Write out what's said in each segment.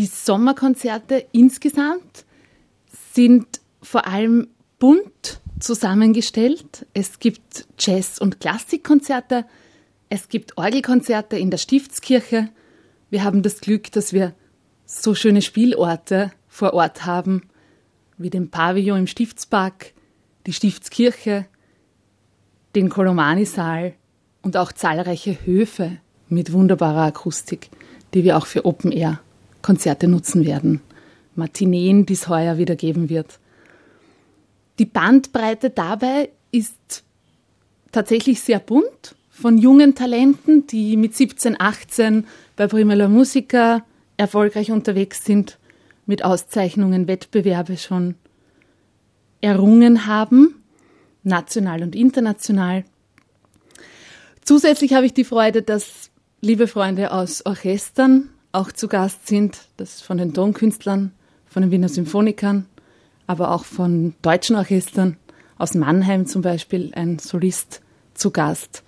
Die Sommerkonzerte insgesamt sind vor allem bunt zusammengestellt. Es gibt Jazz- und Klassikkonzerte, es gibt Orgelkonzerte in der Stiftskirche. Wir haben das Glück, dass wir so schöne Spielorte vor Ort haben, wie den Pavillon im Stiftspark, die Stiftskirche, den Kolomani-Saal und auch zahlreiche Höfe mit wunderbarer Akustik, die wir auch für Open-Air-Konzerte nutzen werden. Matineen, die es heuer wieder geben wird. Die Bandbreite dabei ist tatsächlich sehr bunt, von jungen Talenten, die mit 17, 18 bei Primera Musica erfolgreich unterwegs sind, mit Auszeichnungen, Wettbewerbe schon errungen haben, national und international. Zusätzlich habe ich die Freude, dass liebe Freunde aus Orchestern auch zu Gast sind, das von den Tonkünstlern, von den Wiener Symphonikern, aber auch von deutschen Orchestern, aus Mannheim zum Beispiel ein Solist zu Gast.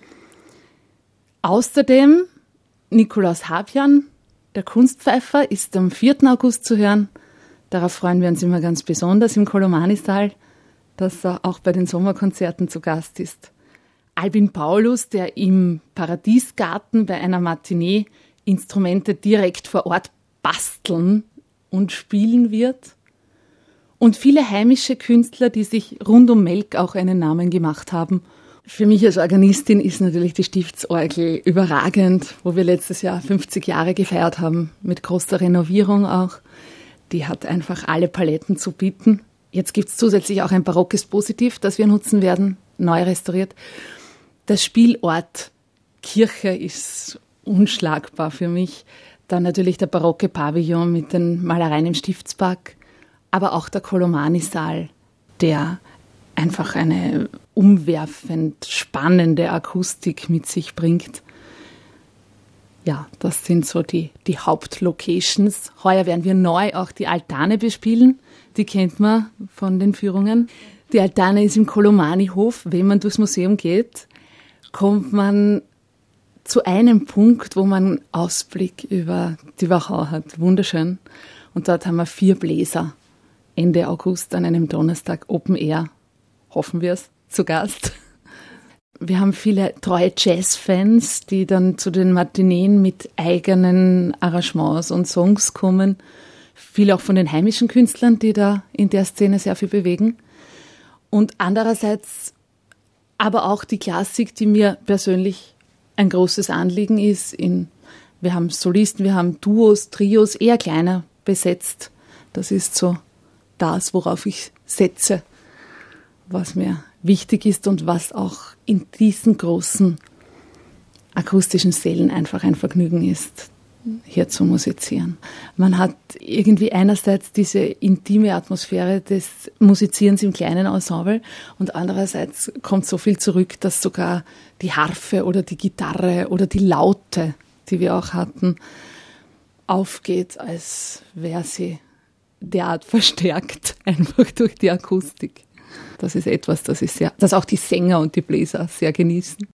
Außerdem Nikolaus Habjan, der Kunstpfeifer, ist am 4. August zu hören. Darauf freuen wir uns immer ganz besonders im Kolomani-Saal, dass er auch bei den Sommerkonzerten zu Gast ist. Albin Paulus, der im Paradiesgarten bei einer Matinee Instrumente direkt vor Ort basteln und spielen wird. Und viele heimische Künstler, die sich rund um Melk auch einen Namen gemacht haben für mich als Organistin ist natürlich die Stiftsorgel überragend, wo wir letztes Jahr 50 Jahre gefeiert haben, mit großer Renovierung auch. Die hat einfach alle Paletten zu bieten. Jetzt gibt es zusätzlich auch ein barockes Positiv, das wir nutzen werden, neu restauriert. Der Spielort Kirche ist unschlagbar für mich. Dann natürlich der barocke Pavillon mit den Malereien im Stiftspark, aber auch der Kolomani-Saal, der einfach eine umwerfend spannende Akustik mit sich bringt. Ja, das sind so die, die Hauptlocations. Heuer werden wir neu auch die Altane bespielen. Die kennt man von den Führungen. Die Altane ist im Kolomani-Hof. Wenn man durchs Museum geht, kommt man zu einem Punkt, wo man Ausblick über die Wachau hat. Wunderschön. Und dort haben wir vier Bläser Ende August an einem Donnerstag Open Air hoffen wir es, zu Gast. Wir haben viele treue Jazz-Fans, die dann zu den Matineen mit eigenen Arrangements und Songs kommen. Viel auch von den heimischen Künstlern, die da in der Szene sehr viel bewegen. Und andererseits aber auch die Klassik, die mir persönlich ein großes Anliegen ist. In, wir haben Solisten, wir haben Duos, Trios, eher kleiner besetzt. Das ist so das, worauf ich setze was mir wichtig ist und was auch in diesen großen akustischen Sälen einfach ein Vergnügen ist, hier zu musizieren. Man hat irgendwie einerseits diese intime Atmosphäre des Musizierens im kleinen Ensemble und andererseits kommt so viel zurück, dass sogar die Harfe oder die Gitarre oder die Laute, die wir auch hatten, aufgeht, als wäre sie derart verstärkt, einfach durch die Akustik. Das ist etwas, das, ist sehr, das auch die Sänger und die Bläser sehr genießen.